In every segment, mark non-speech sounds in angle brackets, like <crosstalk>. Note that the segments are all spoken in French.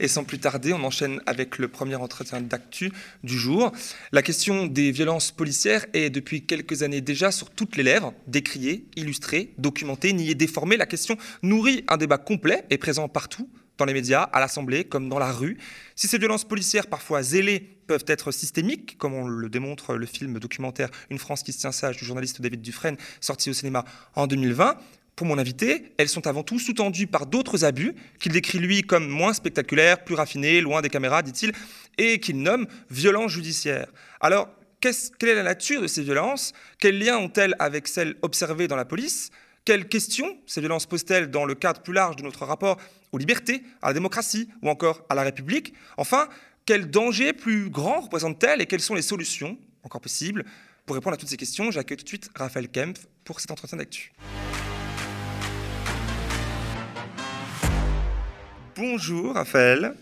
Et sans plus tarder, on enchaîne avec le premier entretien d'actu du jour. La question des violences policières est depuis quelques années déjà sur toutes les lèvres, décriée, illustrée, documentée, niée, déformée. La question nourrit un débat complet et présent partout, dans les médias, à l'Assemblée, comme dans la rue. Si ces violences policières, parfois zélées, peuvent être systémiques, comme le démontre le film documentaire Une France qui se tient sage du journaliste David Dufresne, sorti au cinéma en 2020, pour mon invité, elles sont avant tout sous-tendues par d'autres abus qu'il décrit lui comme moins spectaculaires, plus raffinés, loin des caméras, dit-il, et qu'il nomme violences judiciaires. Alors, quelle est la nature de ces violences? Quels liens ont-elles avec celles observées dans la police? Quelles questions ces violences posent-elles dans le cadre plus large de notre rapport aux libertés, à la démocratie ou encore à la République? Enfin, quels dangers plus grands représentent-elles et quelles sont les solutions encore possibles? Pour répondre à toutes ces questions, j'accueille tout de suite Raphaël Kempf pour cet entretien d'actu. Bonjour Raphaël.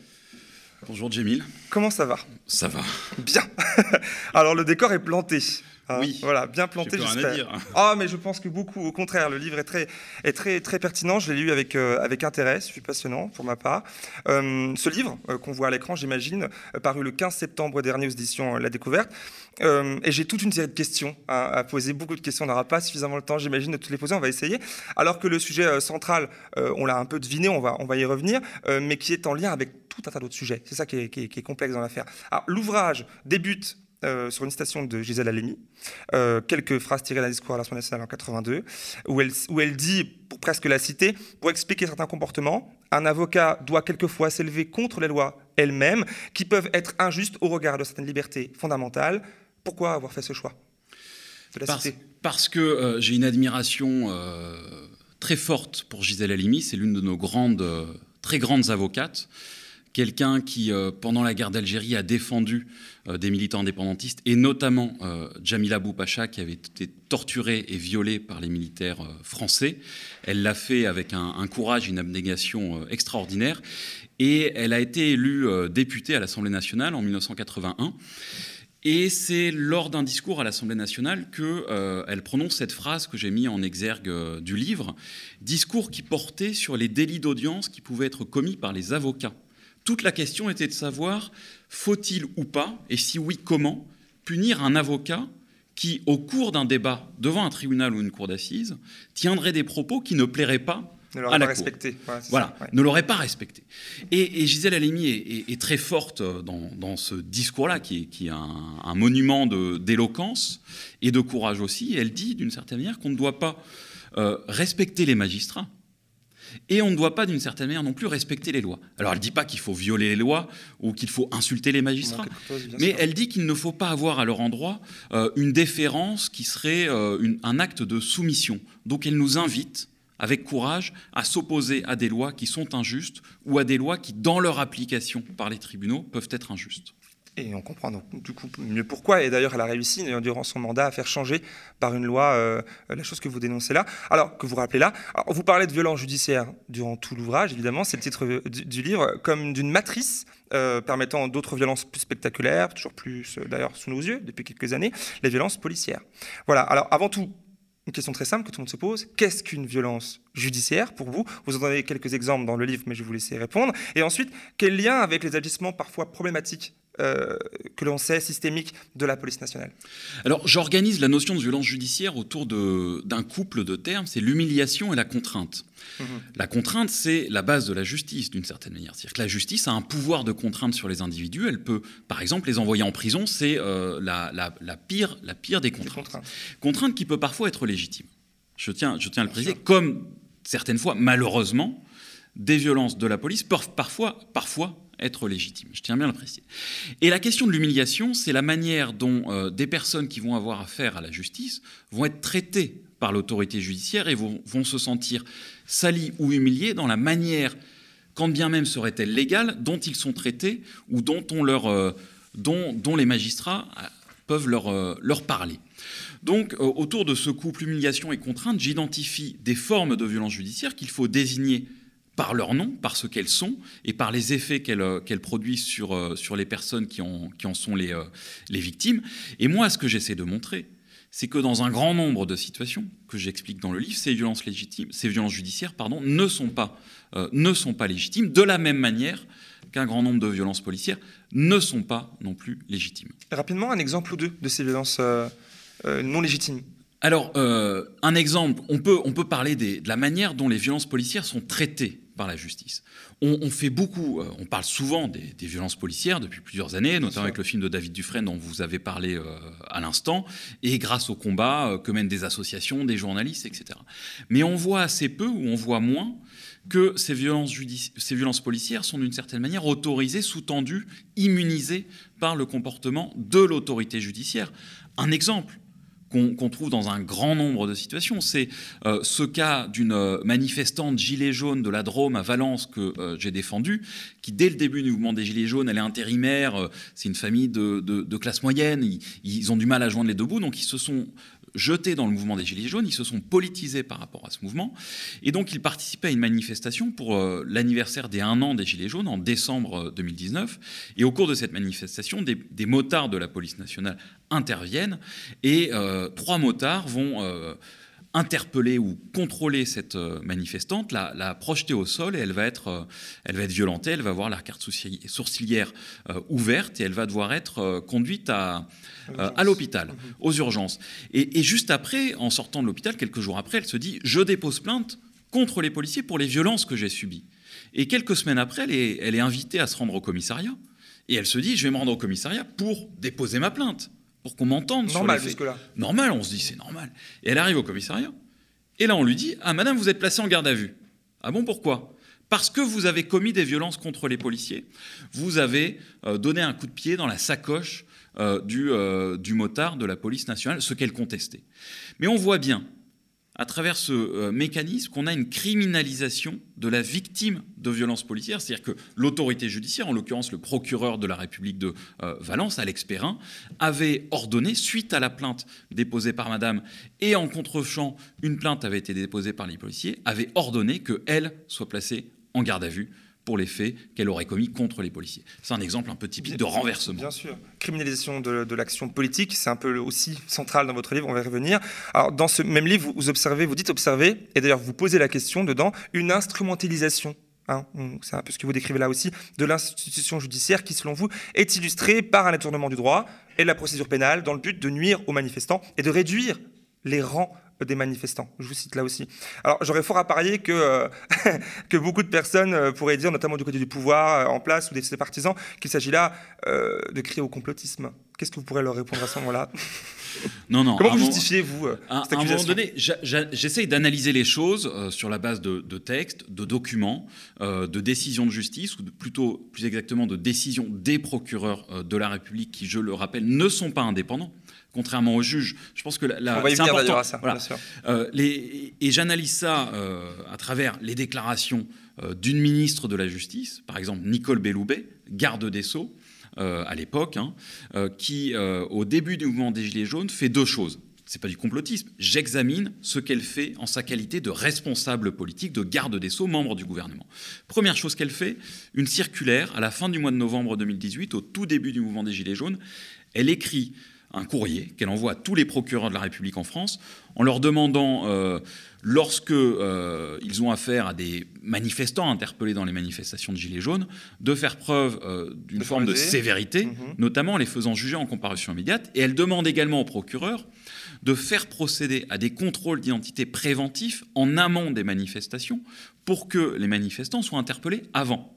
Bonjour Jamil. Comment ça va? Ça va. Bien. <laughs> Alors le décor est planté. Hein, oui. Voilà, bien planté, j'espère. Ah, mais je pense que beaucoup, au contraire, le livre est très, est très, très pertinent. Je l'ai lu avec, euh, avec intérêt, c'est passionnant pour ma part. Euh, ce livre, euh, qu'on voit à l'écran, j'imagine, paru le 15 septembre dernier aux éditions La Découverte. et j'ai toute une série de questions à, poser, beaucoup de questions. On n'aura pas suffisamment le temps, j'imagine, de toutes les poser. On va essayer. Alors que le sujet central, on l'a un peu deviné, on va, on va y revenir, mais qui est en lien avec tout un tas d'autres sujets. C'est ça qui est, qui est complexe dans l'affaire. Alors, l'ouvrage débute euh, sur une station de Gisèle Halimi, euh, quelques phrases tirées d'un discours à l'Assemblée nationale en 82, où elle, où elle dit, pour presque la citer, pour expliquer certains comportements, un avocat doit quelquefois s'élever contre les lois elles-mêmes, qui peuvent être injustes au regard de certaines libertés fondamentales. Pourquoi avoir fait ce choix? De la parce, parce que euh, j'ai une admiration très forte pour Gisèle Halimi, c'est l'une de nos grandes, très grandes avocates quelqu'un qui, euh, pendant la guerre d'Algérie, a défendu euh, des militants indépendantistes, et notamment euh, Jamila Boupacha, qui avait été torturée et violée par les militaires français. Elle l'a fait avec un, un, courage, une abnégation extraordinaire, et elle a été élue députée à l'Assemblée nationale en 1981. Et c'est lors d'un discours à l'Assemblée nationale qu'elle elle prononce cette phrase que j'ai mis en exergue du livre, discours qui portait sur les délits d'audience qui pouvaient être commis par les avocats. Toute la question était de savoir, faut-il ou pas, et si oui, comment, punir un avocat qui, au cours d'un débat devant un tribunal ou une cour d'assises, tiendrait des propos qui ne plairaient pas à la respecté. Voilà, ne l'aurait pas respecté. Et, Gisèle Halimi est, très forte dans, ce discours-là, qui, est, un, monument d'éloquence et de courage aussi. Elle dit, d'une certaine manière, qu'on ne doit pas euh, respecter les magistrats, et on ne doit pas, d'une certaine manière, non plus respecter les lois. Alors, elle ne dit pas qu'il faut violer les lois ou qu'il faut insulter les magistrats, mais elle dit qu'il ne faut pas avoir à leur endroit euh, une déférence qui serait euh, un acte de soumission. Donc, elle nous invite avec courage à s'opposer à des lois qui sont injustes ou à des lois qui, dans leur application par les tribunaux, peuvent être injustes. Et on comprend donc du coup mieux pourquoi. Et d'ailleurs, elle a réussi durant son mandat à faire changer par une loi euh, la chose que vous dénoncez là. Alors, que vous rappelez là. Alors, vous parlez de violence judiciaire durant tout l'ouvrage, évidemment, c'est le titre euh, du, livre, comme d'une matrice euh, permettant d'autres violences plus spectaculaires, toujours plus d'ailleurs sous nos yeux depuis quelques années, les violences policières. Voilà. Alors, avant tout, une question très simple que tout le monde se pose. Qu'est-ce qu'une violence judiciaire pour vous? Vous en donnez quelques exemples dans le livre, mais je vais vous laisser répondre. Et ensuite, quel lien avec les agissements parfois problématiques euh, que l'on sait systémique de la police nationale Alors j'organise la notion de violence judiciaire autour d'un couple de termes, c'est l'humiliation et la contrainte. Mhm. La contrainte, c'est la base de la justice d'une certaine manière. C'est-à-dire que la justice a un pouvoir de contrainte sur les individus. Elle peut, par exemple, les envoyer en prison. C'est euh, la, pire, la pire des contraintes. Contrainte qui peut parfois être légitime. Je tiens, je tiens à le préciser. Comme certaines fois, malheureusement, des violences de la police peuvent parfois, parfois être légitime. Je tiens bien à le préciser. Et la question de l'humiliation, c'est la manière dont euh, des personnes qui vont avoir affaire à la justice vont être traitées par l'autorité judiciaire et vont, se sentir salies ou humiliées dans la manière, quand bien même serait-elle légale, dont ils sont traités ou dont, on leur, euh, dont, dont, les magistrats euh, peuvent leur, leur parler. Donc, autour de ce couple humiliation et contrainte, j'identifie des formes de violence judiciaire qu'il faut désigner par leur nom, par ce qu'elles sont, et par les effets qu'elles euh, produisent sur, euh, sur les personnes qui, ont, qui en sont les, euh, les victimes. Et moi, ce que j'essaie de montrer, c'est que dans un grand nombre de situations que j'explique dans le livre, ces violences, légitimes, ces violences judiciaires pardon, ne, sont pas, ne sont pas légitimes. De la même manière, qu'un grand nombre de violences policières ne sont pas non plus légitimes. Rapidement, un exemple ou deux de ces violences non légitimes alors, euh, un exemple, on peut, on peut parler de la manière dont les violences policières sont traitées par la justice. On, fait beaucoup, euh, on parle souvent des, violences policières depuis plusieurs années, notamment avec le film de David Dufresne dont vous avez parlé euh, à l'instant, et grâce au combat que mènent des associations, des journalistes, etc. Mais on voit assez peu, ou on voit moins, que ces violences, ces violences policières sont d'une certaine manière autorisées, sous-tendues, immunisées par le comportement de l'autorité judiciaire. Un exemple, qu'on trouve dans un grand nombre de situations. C'est euh, ce cas d'une euh, manifestante gilet jaune de la Drôme à Valence que euh, j'ai défendu, qui dès le début du mouvement des gilets jaunes, elle est intérimaire, c'est une famille de, classe moyenne, ils, ils, ont du mal à joindre les deux bouts, donc ils se sont jetés dans le mouvement des Gilets jaunes, ils se sont politisés par rapport à ce mouvement, et donc ils participaient à une manifestation pour euh, l'anniversaire des un an des Gilets jaunes en décembre 2019, euh, et au cours de cette manifestation, des, motards de la police nationale interviennent, et euh, trois motards vont interpeller ou contrôler cette euh, manifestante, la, projeter au sol et elle va être, euh, elle va être violentée, elle va avoir la carte sourcilière euh, ouverte et elle va devoir être conduite à, à l'hôpital, mhm. aux urgences. Et, juste après, en sortant de l'hôpital, quelques jours après, elle se dit Je dépose plainte contre les policiers pour les violences que j'ai subies. Et quelques semaines après, elle est, elle est invitée à se rendre au commissariat. Et elle se dit Je vais me rendre au commissariat pour déposer ma plainte pour qu'on m'entende normal, sur les là Normal, on se dit c'est normal. Et elle arrive au commissariat. Et là, on lui dit Ah, madame, vous êtes placée en garde à vue. Ah bon, pourquoi? Parce que vous avez commis des violences contre les policiers. Vous avez euh, donné un coup de pied dans la sacoche euh, du, euh, du motard de la police nationale, ce qu'elle contestait. Mais on voit bien à travers ce euh, mécanisme qu'on a une criminalisation de la victime de violences policières, c'est-à-dire que l'autorité judiciaire, en l'occurrence le procureur de la République de euh, Valence, Alex Perrin, avait ordonné, suite à la plainte déposée par Madame, et en contre-champ, une plainte avait été déposée par les policiers, avait ordonné qu'elle soit placée en garde à vue pour les faits qu'elle aurait commis contre les policiers. C'est un exemple un peu typique de renversement. Bien sûr. Criminalisation de, l'action politique, c'est un peu aussi central dans votre livre, on va y revenir. Alors, dans ce même livre, vous observez, vous dites observer, et d'ailleurs vous posez la question dedans, une instrumentalisation Hein, c'est un peu ce que vous décrivez là aussi, de l'institution judiciaire qui, selon vous, est illustrée par un détournement du droit et de la procédure pénale dans le but de nuire aux manifestants et de réduire les rangs des manifestants. Je vous cite là aussi. Alors j'aurais fort à parier que, euh, <laughs> que beaucoup de personnes euh, pourraient dire, notamment du côté du pouvoir euh, en place ou des partisans, qu'il s'agit là de crier au complotisme. Qu'est-ce que vous pourrez leur répondre à ce moment-là? <laughs> Non, non. Comment vous justifiez-vous À un moment donné, j'essaye d'analyser les choses sur la base de, textes, de documents, de décisions de justice, ou plutôt, plus exactement, de décisions des procureurs de la République qui, je le rappelle, ne sont pas indépendants contrairement aux juges. Je pense que la, On va y venir à ça, bien sûr. Euh, les, et j'analyse ça euh, à travers les déclarations euh, d'une ministre de la Justice, par exemple Nicole Belloubet, garde des Sceaux, à l'époque, hein, qui, au début du mouvement des Gilets jaunes, fait deux choses. C'est pas du complotisme. J'examine ce qu'elle fait en sa qualité de responsable politique, de garde des Sceaux, membre du gouvernement. Première chose qu'elle fait, une circulaire à la fin du mois de novembre 2018, au tout début du mouvement des Gilets jaunes. Elle écrit un courrier qu'elle envoie à tous les procureurs de la République en France en leur demandant, euh, lorsque euh, ils ont affaire à des manifestants interpellés dans les manifestations de Gilets jaunes, de faire preuve euh, d'une forme de sévérité, mhm. notamment en les faisant juger en comparution immédiate. Et elle demande également aux procureurs de faire procéder à des contrôles d'identité préventifs en amont des manifestations pour que les manifestants soient interpellés avant.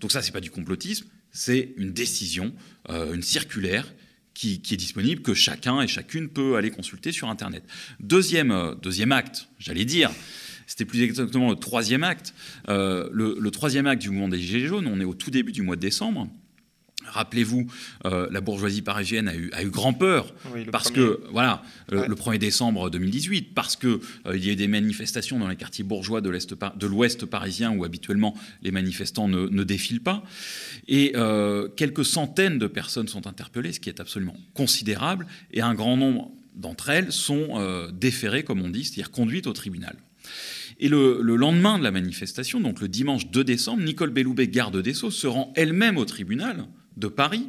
Donc ça, c'est pas du complotisme, c'est une décision, une circulaire qui, est disponible, que chacun et chacune peut aller consulter sur Internet. Deuxième, euh, deuxième acte, j'allais dire, c'était plus exactement le troisième acte. Euh, le, le, troisième acte du mouvement des Gilets jaunes, on est au tout début du mois de décembre. Rappelez-vous, euh, la bourgeoisie parisienne a eu, a eu grand peur parce que voilà le, 1er décembre 2018 parce que euh, il y a eu des manifestations dans les quartiers bourgeois de l'est de l'Ouest parisien où habituellement les manifestants ne, défilent pas. Et euh, quelques centaines de personnes sont interpellées, ce qui est absolument considérable et un grand nombre d'entre elles sont déférées comme on dit, c'est-à-dire conduites au tribunal. Et le, le, lendemain de la manifestation, donc le dimanche 2 décembre, Nicole Belloubet, garde des Sceaux, se rend elle-même au tribunal de Paris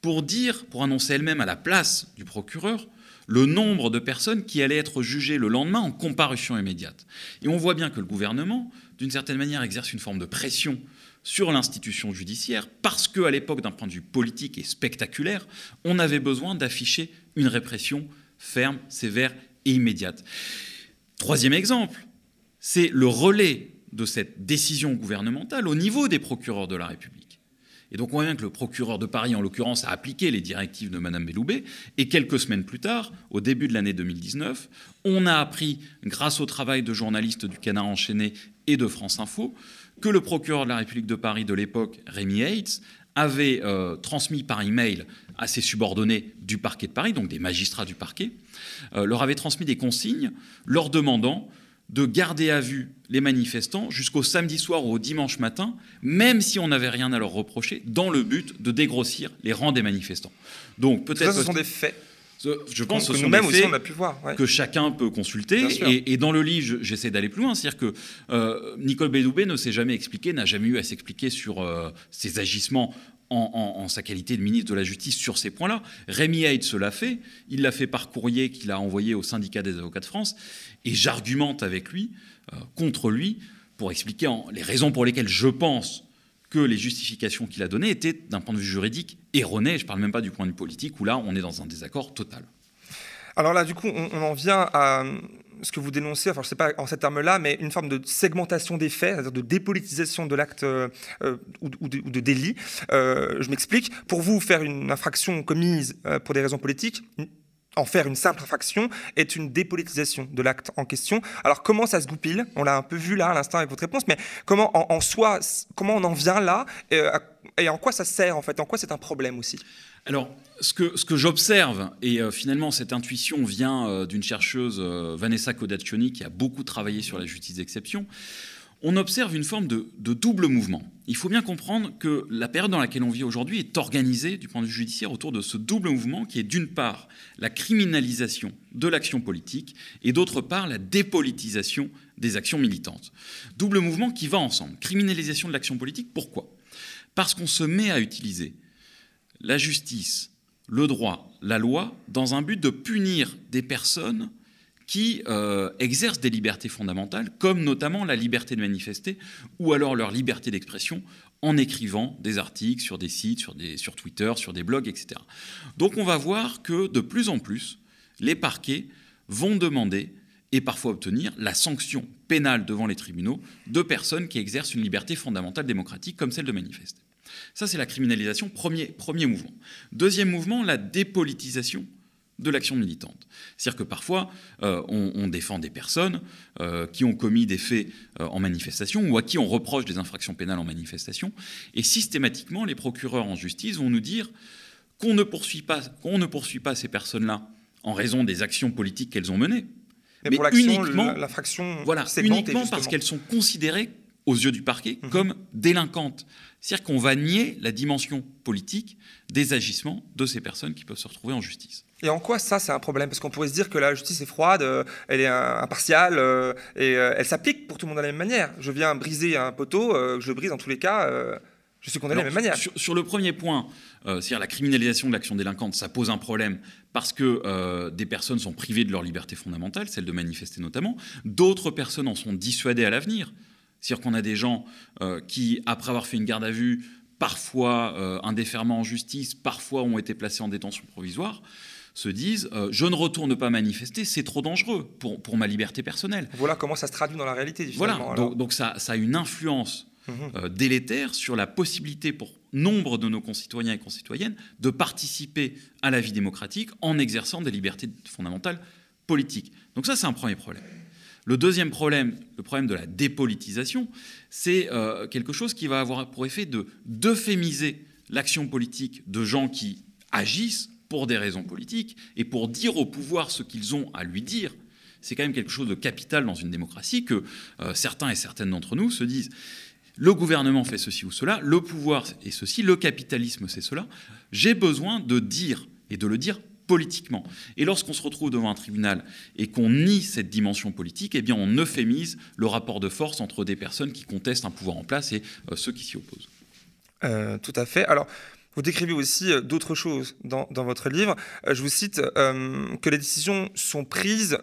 pour dire, pour annoncer elle-même à la place du procureur, le nombre de personnes qui allaient être jugées le lendemain en comparution immédiate. Et on voit bien que le gouvernement, d'une certaine manière, exerce une forme de pression sur l'institution judiciaire parce qu'à l'époque, d'un point de vue politique et spectaculaire, on avait besoin d'afficher une répression ferme, sévère et immédiate. Troisième exemple, c'est le relais de cette décision gouvernementale au niveau des procureurs de la République. Et donc on voit bien que le procureur de Paris, en l'occurrence, a appliqué les directives de Mme Belloubet, et quelques semaines plus tard, au début de l'année 2019, on a appris, grâce au travail de journalistes du Canard enchaîné et de France Info, que le procureur de la République de Paris de l'époque, Rémi Hates, avait euh, transmis par email à ses subordonnés du parquet de Paris, donc des magistrats du parquet, euh, leur avait transmis des consignes leur demandant de garder à vue les manifestants jusqu'au samedi soir ou au dimanche matin, même si on n'avait rien à leur reprocher, dans le but de dégrossir les rangs des manifestants. Donc peut-être. Ce sont des faits. Je pense que des faits on a pu voir, que chacun peut consulter. Et, dans le livre, j'essaie d'aller plus loin. C'est-à-dire que euh, Nicole Bédoubé ne s'est jamais expliqué, n'a jamais eu à s'expliquer sur euh, ses agissements en, sa qualité de ministre de la Justice sur ces points-là. Rémi Haid se l'a fait. Il l'a fait par courrier qu'il a envoyé au syndicat des avocats de France. Et j'argumente avec lui, euh, contre lui, pour expliquer les raisons pour lesquelles je pense que les justifications qu'il a données étaient, d'un point de vue juridique, erronées. Je ne parle même pas du point de vue politique, où là, on est dans un désaccord total. Alors là, du coup, on, en vient à ce que vous dénoncez, enfin je ne sais pas en ces termes-là, mais une forme de segmentation des faits, c'est-à-dire de dépolitisation de l'acte euh, ou, de, délit. Euh, je m'explique. Pour vous, faire une infraction commise pour des raisons politiques, en faire une simple infraction est une dépolitisation de l'acte en question. Alors comment ça se goupille? On l'a un peu vu là à l'instant avec votre réponse, mais comment en, soi, comment on en vient là euh, et, en quoi ça sert en fait? En quoi c'est un problème aussi? Alors, ce que, j'observe, et euh, finalement cette intuition vient euh, d'une chercheuse, Vanessa Codaccioni, qui a beaucoup travaillé sur la justice d'exception, on observe une forme de, double mouvement. Il faut bien comprendre que la période dans laquelle on vit aujourd'hui est organisée du point de vue judiciaire autour de ce double mouvement qui est d'une part la criminalisation de l'action politique et d'autre part la dépolitisation des actions militantes. Double mouvement qui va ensemble. Criminalisation de l'action politique, pourquoi? Parce qu'on se met à utiliser la justice, le droit, la loi dans un but de punir des personnes qui euh, exercent des libertés fondamentales, comme notamment la liberté de manifester, ou alors leur liberté d'expression, en écrivant des articles sur des sites, sur, Twitter, sur des blogs, etc. Donc on va voir que de plus en plus, les parquets vont demander et parfois obtenir la sanction pénale devant les tribunaux de personnes qui exercent une liberté fondamentale démocratique comme celle de manifester. Ça, c'est la criminalisation, premier, premier mouvement. Deuxième mouvement, la dépolitisation de l'action militante. C'est-à-dire que parfois, euh, on, défend des personnes euh, qui ont commis des faits euh, en manifestation ou à qui on reproche des infractions pénales en manifestation, et systématiquement, les procureurs en justice vont nous dire qu'on ne poursuit pas, qu'on ne poursuit pas ces personnes-là en raison des actions politiques qu'elles ont menées, mais, uniquement, l'infraction, voilà, uniquement parce qu'elles sont considérées aux yeux du parquet mhm. comme délinquantes. C'est-à-dire qu'on va nier la dimension politique des agissements de ces personnes qui peuvent se retrouver en justice. Et en quoi ça, c'est un problème? Parce qu'on pourrait se dire que la justice est froide, euh, elle est impartiale, euh, et euh, elle s'applique pour tout le monde de la même manière. Je viens briser un poteau, je le brise dans tous les cas, je suis condamné de la même manière. Sur, le premier point, c'est-à-dire la criminalisation de l'action délinquante, ça pose un problème parce que des personnes sont privées de leur liberté fondamentale, celle de manifester notamment. D'autres personnes en sont dissuadées à l'avenir. C'est-à-dire qu'on a des gens qui, après avoir fait une garde à vue, parfois un déferment en justice, parfois ont été placés en détention provisoire se disent euh, je ne retourne pas manifester, c'est trop dangereux pour, pour ma liberté personnelle. Voilà comment ça se traduit dans la réalité. Voilà, donc, donc, ça, ça, a une influence euh, délétère sur la possibilité pour nombre de nos concitoyens et concitoyennes de participer à la vie démocratique en exerçant des libertés fondamentales politiques. Donc ça, c'est un premier problème. Le deuxième problème, le problème de la dépolitisation, c'est euh, quelque chose qui va avoir pour effet de d'euphémiser l'action politique de gens qui agissent pour des raisons politiques et pour dire au pouvoir ce qu'ils ont à lui dire, c'est quand même quelque chose de capital dans une démocratie que euh, certains et certaines d'entre nous se disent le gouvernement fait ceci ou cela, le pouvoir est ceci, le capitalisme c'est cela. J'ai besoin de dire et de le dire politiquement. Et lorsqu'on se retrouve devant un tribunal et qu'on nie cette dimension politique, eh bien on euphémise le rapport de force entre des personnes qui contestent un pouvoir en place et euh, ceux qui s'y opposent. Euh, tout à fait. Alors, vous décrivez aussi euh, d'autres choses dans, votre livre. Je vous cite que les décisions sont prises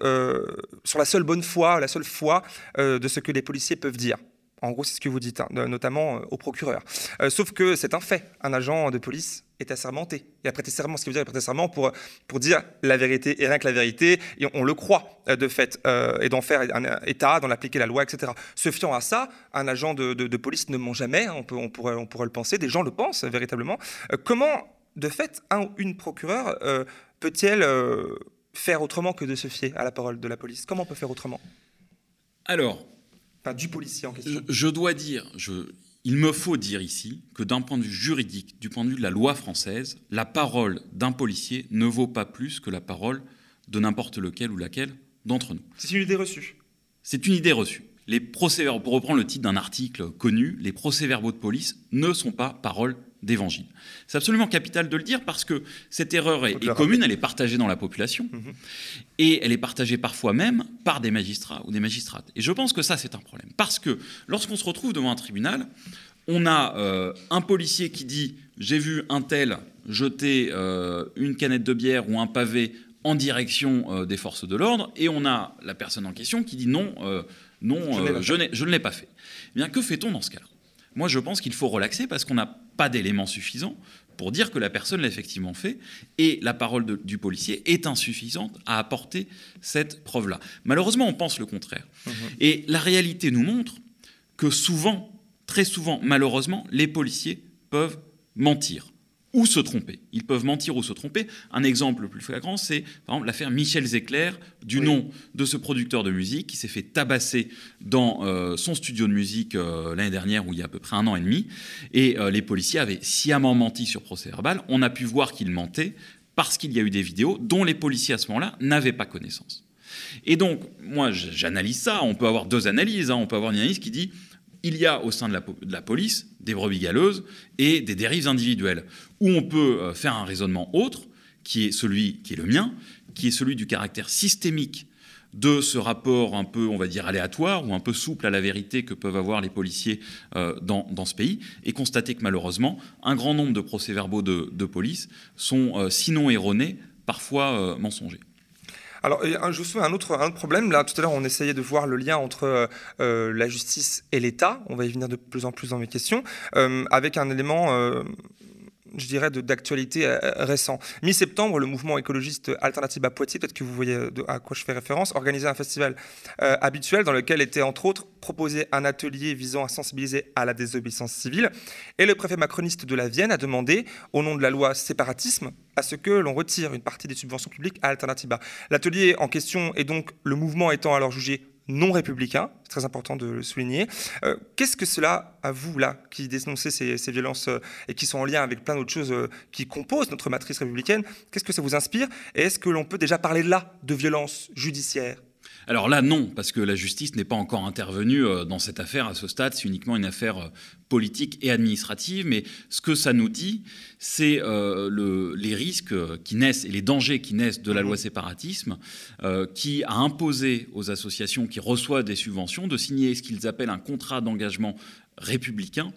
sur la seule bonne foi, la seule foi de ce que les policiers peuvent dire. En gros, c'est ce que vous dites, hein, notamment au procureur. sauf que c'est un fait. Un agent de police est assermenté. Il a prêté serment, ce qui veut dire prêté serment pour, pour dire la vérité et rien que la vérité, et on, le croit euh, de fait, euh, et d'en faire un état, d'en appliquer la loi, etc. Se fiant à ça, un agent de, de, police ne ment jamais, hein, on, peut, on, pourrait, on pourrait le penser, des gens le pensent véritablement. Euh, comment, de fait, un ou une procureure peut-elle faire autrement que de se fier à la parole de la police? Comment on peut faire autrement? Alors, Enfin, du policier en question. Je, je dois dire, je, il me faut dire ici que d'un point de vue juridique, du point de vue de la loi française, la parole d'un policier ne vaut pas plus que la parole de n'importe lequel ou laquelle d'entre nous. C'est une idée reçue. C'est une idée reçue. Les procès pour reprendre le titre d'un article connu, les procès-verbaux de police ne sont pas paroles d'évangile. C'est absolument capital de le dire parce que cette erreur est, commune, elle est partagée dans la population mhm. et elle est partagée parfois même par des magistrats ou des magistrates. Et je pense que ça, c'est un problème. Parce que lorsqu'on se retrouve devant un tribunal, on a euh, un policier qui dit J'ai vu un tel jeter euh, une canette de bière ou un pavé en direction euh, des forces de l'ordre, et on a la personne en question qui dit Non, non je, je ne l'ai pas fait. Eh bien, que fait-on dans ce cas-là? Moi, je pense qu'il faut relaxer parce qu'on n'a pas d'éléments suffisants pour dire que la personne l'a effectivement fait, et la parole du policier est insuffisante à apporter cette preuve-là. Malheureusement, on pense le contraire. Mhm. Et la réalité nous montre que souvent, très souvent, malheureusement, les policiers peuvent mentir ou se tromper. Ils peuvent mentir ou se tromper. Un exemple le plus flagrant, c'est par exemple l'affaire Michel Zecler, du nom de ce producteur de musique qui s'est fait tabasser dans euh, son studio de musique euh, l'année dernière, où il y a à peu près un an et demi. Et euh, les policiers avaient sciemment menti sur procès verbal. On a pu voir qu'ils mentaient parce qu'il y a eu des vidéos dont les policiers à ce moment-là n'avaient pas connaissance. Et donc, moi, j'analyse ça. On peut avoir deux analyses. Hein. On peut avoir une analyse qui dit il y a au sein de la, police des brebis galeuses et des dérives individuelles, où on peut euh, faire un raisonnement autre, qui est celui qui est le mien, qui est celui du caractère systémique de ce rapport un peu, on va dire, aléatoire ou un peu souple à la vérité que peuvent avoir les policiers euh, dans, ce pays, et constater que malheureusement, un grand nombre de procès-verbaux de, police sont, euh, sinon erronés, parfois mensongers. Alors, je me souviens un autre, un autre problème. Là, tout à l'heure, on essayait de voir le lien entre euh, euh, la justice et l'État. On va y venir de plus en plus dans mes questions, euh, avec un élément je dirais, d'actualité euh, récent. Mi-septembre, le mouvement écologiste Alternative à Poitiers, peut-être que vous voyez à quoi je fais référence, organisait un festival euh, habituel dans lequel était entre autres proposé un atelier visant à sensibiliser à la désobéissance civile. Et le préfet macroniste de la Vienne a demandé, au nom de la loi séparatisme, à ce que l'on retire une partie des subventions publiques à Alternativa. L'atelier en question est donc le mouvement étant alors jugé non républicain, c'est très important de le souligner. Euh, qu'est-ce que cela, à vous, là, qui dénoncez ces, violences euh, et qui sont en lien avec plein d'autres choses euh, qui composent notre matrice républicaine, qu'est-ce que ça vous inspire Et est-ce que l'on peut déjà parler là de violence judiciaire alors là, non, parce que la justice n'est pas encore intervenue dans cette affaire à ce stade. C'est uniquement une affaire politique et administrative. Mais ce que ça nous dit, c'est euh, les risques qui naissent et les dangers qui naissent de la loi séparatisme, euh, qui a imposé aux associations qui reçoivent des subventions de signer ce qu'ils appellent un contrat d'engagement républicain,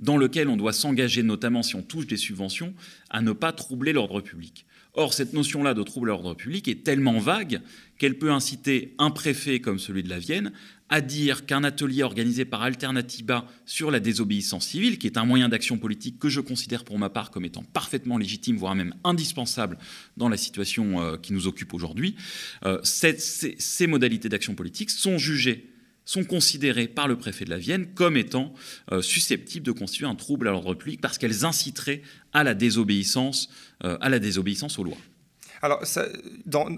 dans lequel on doit s'engager, notamment si on touche des subventions, à ne pas troubler l'ordre public. Or, cette notion-là de trouble à l'ordre public est tellement vague qu'elle peut inciter un préfet comme celui de la Vienne à dire qu'un atelier organisé par Alternativa sur la désobéissance civile, qui est un moyen d'action politique que je considère pour ma part comme étant parfaitement légitime, voire même indispensable dans la situation euh, qui nous occupe aujourd'hui, euh, ces modalités d'action politique sont jugées sont considérées par le préfet de la Vienne comme étant euh, susceptibles de constituer un trouble à l'ordre public parce qu'elles inciteraient à la désobéissance, euh, à la désobéissance aux lois. Alors,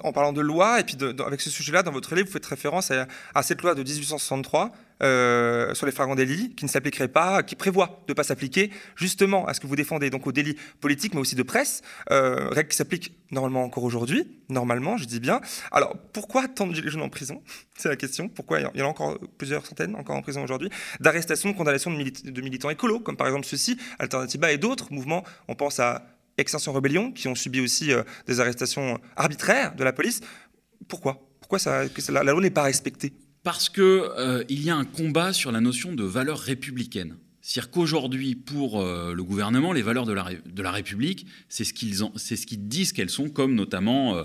en parlant de loi, et puis avec ce sujet-là, dans votre livre, vous faites référence à, cette loi de 1863 euh, sur les flagrants délits, qui ne s'appliquerait pas, qui prévoit de ne pas s'appliquer justement à ce que vous défendez, donc aux délits politiques, mais aussi de presse, euh, règle qui s'applique normalement encore aujourd'hui, normalement, je dis bien. Alors, pourquoi tant de jeunes en prison? C'est la question. Pourquoi? Il y en a encore plusieurs centaines encore en prison aujourd'hui D'arrestations, de condamnations de, de militants écolos, comme par exemple ceux-ci, Alternativa et d'autres mouvements. On pense à Extinction Rebellion, qui ont subi aussi euh, des arrestations arbitraires de la police. Pourquoi? Pourquoi la, loi n'est pas respectée? Parce qu'il euh, y a un combat sur la notion de valeur républicaine. C'est-à-dire qu'aujourd'hui, pour euh, le gouvernement, les valeurs de la, de la République, c'est ce qu'ils ce disent qu'elles sont, comme notamment euh,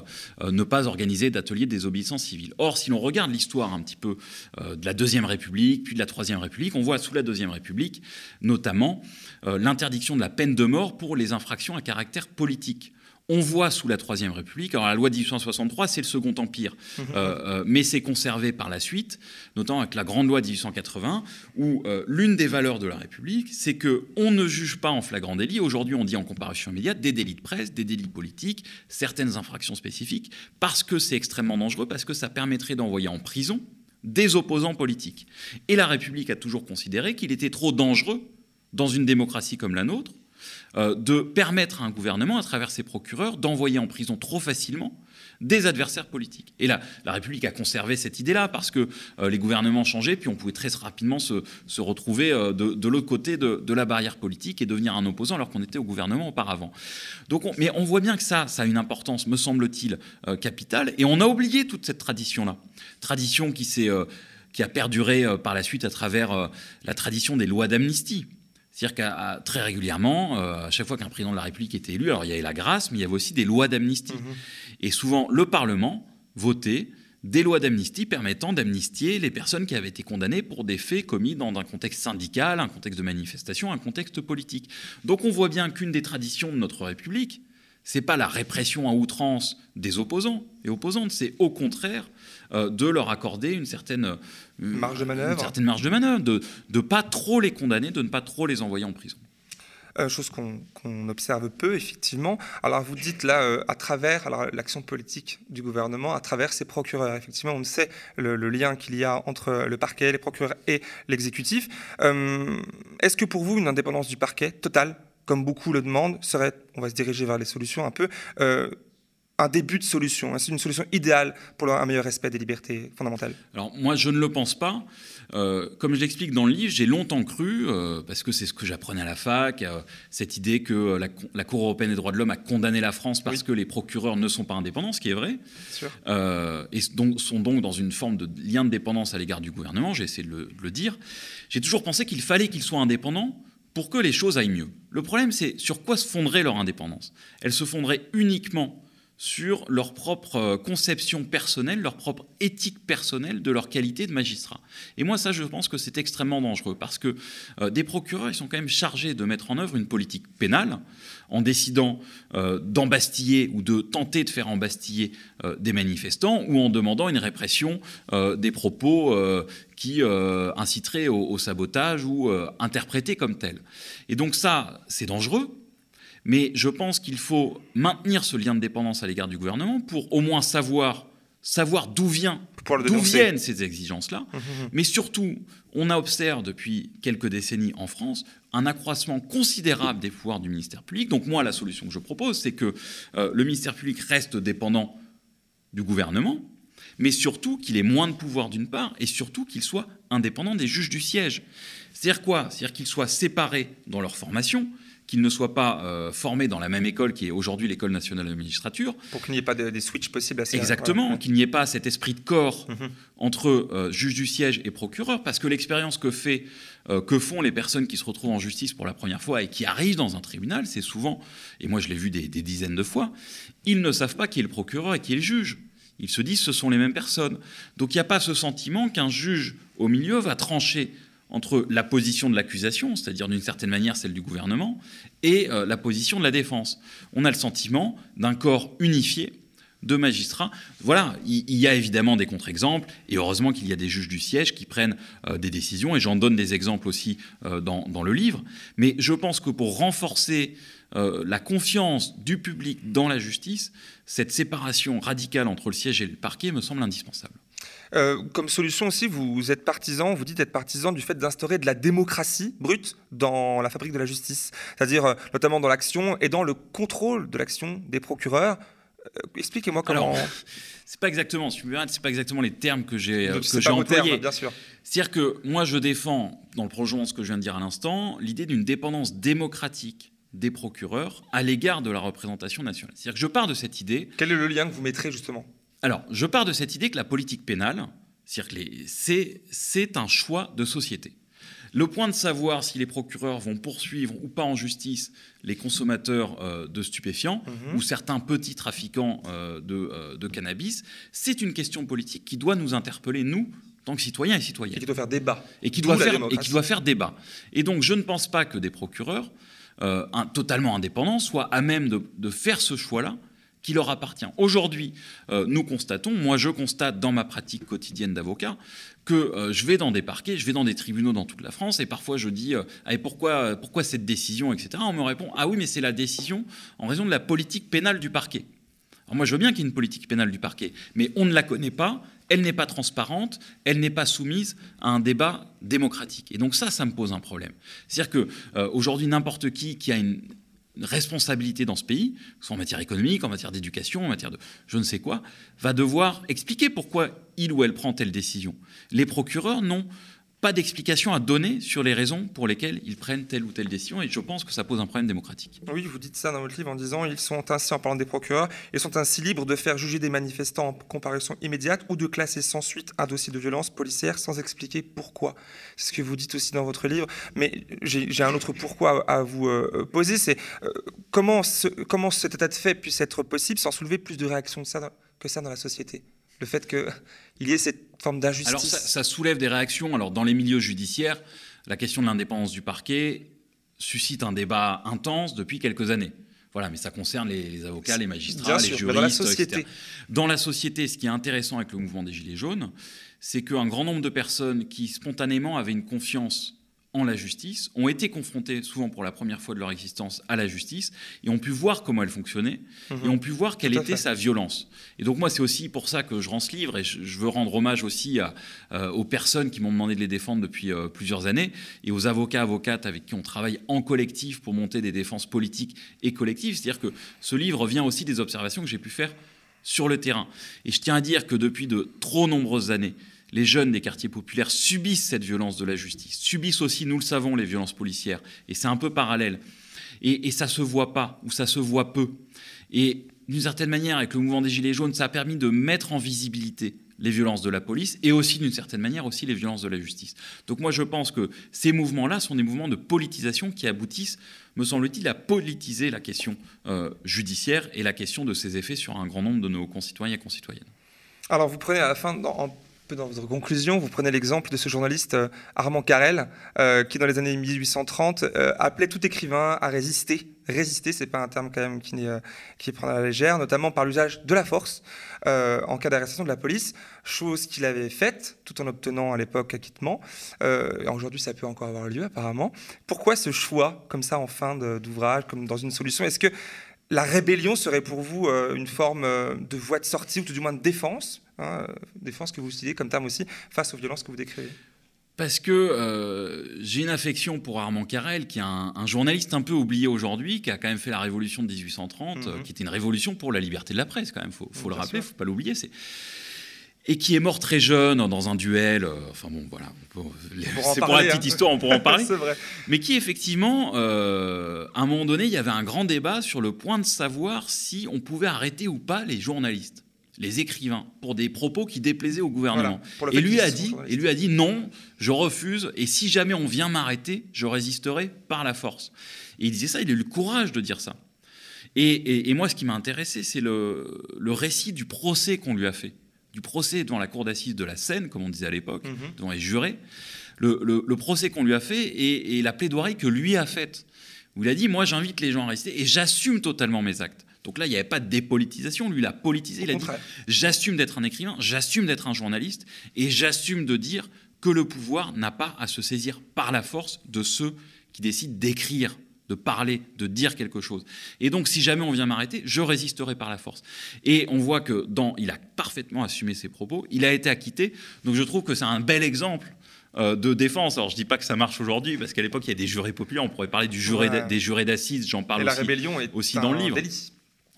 ne pas organiser d'ateliers de désobéissance civile. Or, si l'on regarde l'histoire un petit peu de la Deuxième République, puis de la Troisième République, on voit sous la Deuxième République, notamment, l'interdiction de la peine de mort pour les infractions à caractère politique on voit sous la Troisième République, alors la loi de 1863, c'est le Second Empire, mhm. euh, euh, mais c'est conservé par la suite, notamment avec la Grande Loi de 1880, où euh, l'une des valeurs de la République, c'est que on ne juge pas en flagrant délit. Aujourd'hui, on dit en comparution immédiate des délits de presse, des délits politiques, certaines infractions spécifiques, parce que c'est extrêmement dangereux, parce que ça permettrait d'envoyer en prison des opposants politiques. Et la République a toujours considéré qu'il était trop dangereux dans une démocratie comme la nôtre euh, de permettre à un gouvernement, à travers ses procureurs, d'envoyer en prison trop facilement des adversaires politiques. Et là, la République a conservé cette idée-là parce que euh, les gouvernements changeaient, puis on pouvait très rapidement se, retrouver euh, de, l'autre côté de, la barrière politique et devenir un opposant alors qu'on était au gouvernement auparavant. Donc, mais on voit bien que ça, a une importance, me semble-t-il, capitale. Et on a oublié toute cette tradition-là. Tradition qui, qui a perduré par la suite à travers la tradition des lois d'amnistie. C'est-à-dire qu'à très régulièrement, euh, à chaque fois qu'un président de la République était élu, alors il y avait la grâce, mais il y avait aussi des lois d'amnistie. Mhm. Et souvent, le Parlement votait des lois d'amnistie permettant d'amnistier les personnes qui avaient été condamnées pour des faits commis dans un contexte syndical, un contexte de manifestation, un contexte politique. Donc on voit bien qu'une des traditions de notre République, c'est pas la répression à outrance des opposants et opposantes, c'est au contraire de leur accorder une certaine euh, marge de manœuvre, une certaine marge de manœuvre, de ne pas trop les condamner, de ne pas trop les envoyer en prison. Euh, chose qu'on observe peu, effectivement. Alors, vous dites là, à travers l'action politique du gouvernement, à travers ses procureurs. Effectivement, on sait le, lien qu'il y a entre le parquet, les procureurs et l'exécutif. Est-ce que pour vous, une indépendance du parquet totale, comme beaucoup le demandent, serait, on va se diriger vers les solutions un peu, un début de solution C'est une solution idéale pour un meilleur respect des libertés fondamentales Alors moi, je ne le pense pas. Euh, comme je l'explique dans le livre, j'ai longtemps cru, euh, parce que c'est ce que j'apprenais à la fac, euh, cette idée que la, Cour européenne des droits de l'homme a condamné la France parce que les procureurs ne sont pas indépendants, ce qui est vrai, et donc, sont donc dans une forme de lien de dépendance à l'égard du gouvernement, j'ai essayé de le, de le dire. J'ai toujours pensé qu'il fallait qu'ils soient indépendants pour que les choses aillent mieux. Le problème, c'est sur quoi se fonderait leur indépendance? Elle se fonderait uniquement sur leur propre euh, conception personnelle, leur propre éthique personnelle de leur qualité de magistrat. Et moi, ça, je pense que c'est extrêmement dangereux parce que euh, des procureurs, ils sont quand même chargés de mettre en œuvre une politique pénale en décidant euh, d'embastiller ou de tenter de faire embastiller des manifestants ou en demandant une répression des propos qui inciteraient au, au, sabotage ou interprétés comme tels. Et donc ça, c'est dangereux mais je pense qu'il faut maintenir ce lien de dépendance à l'égard du gouvernement pour au moins savoir, savoir d'où vient, d'où viennent ces exigences-là. Hum, hum, hum. Mais surtout, on a observé depuis quelques décennies en France un accroissement considérable des pouvoirs du ministère public. Donc moi, la solution que je propose, c'est que euh, le ministère public reste dépendant du gouvernement, mais surtout qu'il ait moins de pouvoir d'une part, et surtout qu'il soit indépendant des juges du siège. C'est-à-dire quoi? C'est-à-dire qu'ils soient séparés dans leur formation, qu'ils ne soient pas euh, formés dans la même école qui est aujourd'hui l'école nationale de magistrature. Pour qu'il n'y ait pas de, des switches possibles à Exactement, qu'il n'y ait pas cet esprit de corps mhm. entre euh, juge du siège et procureur, parce que l'expérience que, fait, euh, que font les personnes qui se retrouvent en justice pour la première fois et qui arrivent dans un tribunal, c'est souvent, et moi je l'ai vu des, des dizaines de fois, ils ne savent pas qui est le procureur et qui est le juge. Ils se disent ce sont les mêmes personnes. Donc il n'y a pas ce sentiment qu'un juge au milieu va trancher entre la position de l'accusation, c'est-à-dire d'une certaine manière celle du gouvernement, et euh, la position de la défense. On a le sentiment d'un corps unifié de magistrats. Voilà, il, y a évidemment des contre-exemples, et heureusement qu'il y a des juges du siège qui prennent euh, des décisions, et j'en donne des exemples aussi euh, dans, dans, le livre. Mais je pense que pour renforcer la confiance du public dans la justice, cette séparation radicale entre le siège et le parquet me semble indispensable. Euh, comme solution aussi, vous êtes partisan, vous dites être partisan du fait d'instaurer de la démocratie brute dans la fabrique de la justice, c'est-à-dire euh, notamment dans l'action et dans le contrôle de l'action des procureurs. Euh, expliquez-moi comment. <laughs> c'est pas exactement, c'est pas exactement les termes que j'ai que employés. bien sûr. C'est-à-dire que moi, je défends, dans le prolongement de ce que je viens de dire à l'instant, l'idée d'une dépendance démocratique des procureurs à l'égard de la représentation nationale. C'est-à-dire que je pars de cette idée. Quel est le lien que vous mettrez justement? Alors, je pars de cette idée que la politique pénale, c'est un choix de société. Le point de savoir si les procureurs vont poursuivre ou pas en justice les consommateurs euh, de stupéfiants Mhm. ou certains petits trafiquants euh, de, euh, de cannabis, c'est une question politique qui doit nous interpeller, nous, tant que citoyens et Et citoyennes qui doit faire débat. et qui doit faire et qui doit faire débat. Et donc je ne pense pas que des procureurs un- totalement indépendants soient à même de, de faire ce choix-là qui leur appartient. Aujourd'hui, euh, nous constatons, moi je constate dans ma pratique quotidienne d'avocat que euh, je vais dans des parquets, je vais dans des tribunaux dans toute la France et parfois je dis euh, et pourquoi, pourquoi cette décision, etc. On me répond ah oui mais c'est la décision en raison de la politique pénale du parquet. Alors moi, je veux bien qu'il y ait une politique pénale du parquet, mais on ne la connaît pas, elle n'est pas transparente, elle n'est pas soumise à un débat démocratique. Et donc ça, ça me pose un problème. C'est-à-dire que euh, n'importe qui qui a une responsabilité dans ce pays, que ce soit en matière économique, en matière d'éducation, en matière de je ne sais quoi, va devoir expliquer pourquoi il ou elle prend telle décision. Les procureurs n'ont pas d'explication à donner sur les raisons pour lesquelles ils prennent telle ou telle décision, et je pense que ça pose un problème démocratique. Oui, vous dites ça dans votre livre en disant ils sont ainsi, en parlant des procureurs, ils sont ainsi libres de faire juger des manifestants en comparution immédiate ou de classer sans suite un dossier de violence policière sans expliquer pourquoi. C'est ce que vous dites aussi dans votre livre. Mais j'ai un autre pourquoi à vous euh, poser c'est euh, comment, comment cet état de fait puisse être possible sans soulever plus de réactions que ça dans la société? Le fait qu'il y ait cette forme d'injustice. Alors ça, ça soulève des réactions. Alors dans les milieux judiciaires, la question de l'indépendance du parquet suscite un débat intense depuis quelques années. Voilà, mais ça concerne les, les avocats, les magistrats, les juristes, dans la etc. société. Dans la société, ce qui est intéressant avec le mouvement des Gilets jaunes, c'est qu'un grand nombre de personnes qui spontanément avaient une confiance en la justice ont été confrontées, souvent pour la première fois de leur existence, à la justice et ont pu voir comment elle fonctionnait et ont pu voir quelle était fait. sa violence. Et donc moi, c'est aussi pour ça que je rends ce livre et je, je veux rendre hommage aussi à, euh, aux personnes qui m'ont demandé de les défendre depuis euh, plusieurs années et aux avocats, avocates avec qui on travaille en collectif pour monter des défenses politiques et collectives. C'est-à-dire que ce livre vient aussi des observations que j'ai pu faire sur le terrain. Et je tiens à dire que depuis de trop nombreuses années, les jeunes des quartiers populaires subissent cette violence de la justice, subissent aussi, nous le savons, les violences policières. Et c'est un peu parallèle. Et, et ça se voit pas, ou ça se voit peu. Et d'une certaine manière, avec le mouvement des Gilets jaunes, ça a permis de mettre en visibilité les violences de la police et aussi, d'une certaine manière, aussi les violences de la justice. Donc moi, je pense que ces mouvements-là sont des mouvements de politisation qui aboutissent, me semble-t-il, à politiser la question euh, judiciaire et la question de ses effets sur un grand nombre de nos concitoyens et concitoyennes. Alors, vous prenez à la fin, dans votre conclusion, vous prenez l'exemple de ce journaliste euh, Armand Carrel, euh, qui dans les années 1830 euh, appelait tout écrivain à résister. Résister, c'est pas un terme quand même qui, qui est pris à la légère, notamment par l'usage de la force en cas d'arrestation de la police, chose qu'il avait faite tout en obtenant à l'époque acquittement. Aujourd'hui, ça peut encore avoir lieu apparemment. Pourquoi ce choix comme ça en fin d'ouvrage, comme dans une solution? Est-ce que la rébellion serait pour vous une forme de voie de sortie ou tout du moins de défense, hein, euh, défense que vous utilisez comme terme aussi, face aux violences que vous décrivez Parce que euh, j'ai une affection pour Armand Carrel, qui est un, un journaliste un peu oublié aujourd'hui, qui a quand même fait la révolution de 1830, euh, Mhm. qui était une révolution pour la liberté de la presse, quand même, faut, faut le rappeler, sûr. faut pas l'oublier. C'est et qui est mort très jeune dans un duel. euh, enfin bon, voilà, c'est pour la petite hein. histoire, on pourra en parler. <laughs> Vrai. Mais qui effectivement, euh, à un moment donné, il y avait un grand débat sur le point de savoir si on pouvait arrêter ou pas les journalistes, les écrivains, pour des propos qui déplaisaient au gouvernement. Voilà, Et lui a dit, et lui a dit non, je refuse. Et si jamais on vient m'arrêter, je résisterai par la force. Et il disait ça, il a eu le courage de dire ça. Et, et- et moi, ce qui m'a intéressé, c'est le, le récit du procès qu'on lui a fait, du procès devant la cour d'assises de la Seine, comme on disait à l'époque, Mhm. devant les jurés, le, le- le procès qu'on lui a fait et, et la plaidoirie que lui a faite, où il a dit moi j'invite les gens à rester et j'assume totalement mes actes. Donc là, il n'y avait pas de dépolitisation. Lui, il a politisé. Au Il a dit. J'assume d'être un écrivain, j'assume d'être un journaliste, et j'assume de dire que le pouvoir n'a pas à se saisir par la force de ceux qui décident d'écrire, de parler, de dire quelque chose. Et donc, si jamais on vient m'arrêter, je résisterai par la force. Et on voit que dans, il a parfaitement assumé ses propos, il a été acquitté. Donc, je trouve que c'est un bel exemple. euh, de défense. Alors je dis pas que ça marche aujourd'hui parce qu'à l'époque il y a des jurés populaires. On pourrait parler du juré Ouais. d'a- des jurés d'assises. J'en parle Et la aussi. rébellion est aussi un dans le livre.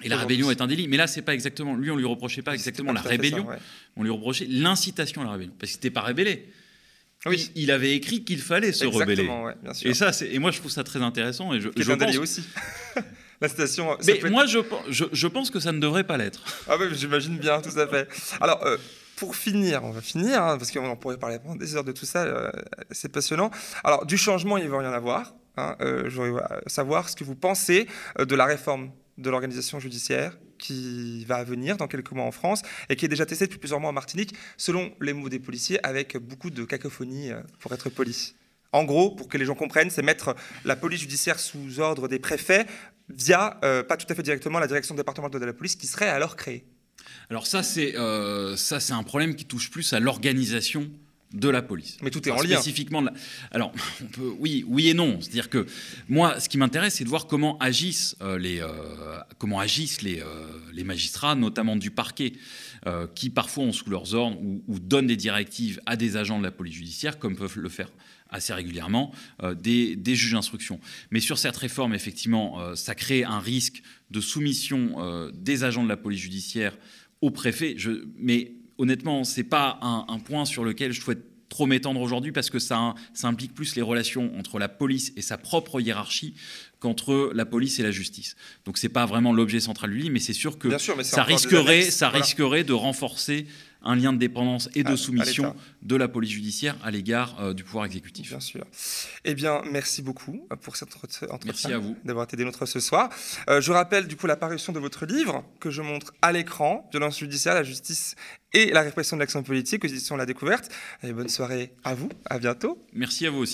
Et la rébellion est un délit. Mais là c'est pas exactement. Lui on lui reprochait pas exactement la ça, rébellion. ouais. On lui reprochait l'incitation à la rébellion parce qu'il n'était pas rébellé. Oui, Il, il avait écrit qu'il fallait se rebeller. exactement, ouais, bien sûr. Et ça, et moi je trouve ça très intéressant. Et je, je un délit pense, aussi. <laughs> la citation. mais être- moi je, je, je pense que ça ne devrait pas l'être. Ah oui, j'imagine bien, tout à fait. Alors, euh, pour finir, on va finir, hein, parce qu'on pourrait parler pendant des heures de tout ça, euh, c'est passionnant. Alors, du changement, il ne va rien avoir. Hein, euh, je voudrais savoir ce que vous pensez de la réforme de l'organisation judiciaire qui va venir dans quelques mois en France et qui est déjà testée depuis plusieurs mois en Martinique, selon les mots des policiers, avec beaucoup de cacophonie, pour être poli. En gros, pour que les gens comprennent, c'est mettre la police judiciaire sous ordre des préfets via, pas tout à fait directement, la direction départementale de la police qui serait alors créée. Alors ça, c'est euh, ça, c'est un problème qui touche plus à l'organisation de la police. Mais tout est en lien. Spécifiquement, alors on peut, oui, oui et non. C'est-à-dire que moi, ce qui m'intéresse, c'est de voir comment agissent euh, les, euh, comment agissent les, les magistrats, notamment du parquet, qui parfois ont sous leurs ordres ou, ou, donnent des directives à des agents de la police judiciaire, comme peuvent le faire assez régulièrement des, des, juges d'instruction. Mais sur cette réforme, effectivement, ça crée un risque de soumission des agents de la police judiciaire au préfet. Je, mais honnêtement, ce n'est pas un, point sur lequel je souhaite trop m'étendre aujourd'hui parce que ça, ça, implique plus les relations entre la police et sa propre hiérarchie qu'entre la police et la justice. Donc c'est pas vraiment l'objet central du livre, mais c'est sûr que ça risquerait, ça risquerait de renforcer un lien de dépendance et de soumission de la police judiciaire à l'égard euh, du pouvoir exécutif. Bien sûr. Eh bien, merci beaucoup euh, pour cet entretien. Merci à vous. D'avoir été des nôtres ce soir. Euh, je rappelle du coup la parution de votre livre que je montre à l'écran, Violence judiciaire, la justice et la répression de l'action politique aux éditions La Découverte. Et bonne soirée à vous, à bientôt. Merci à vous aussi.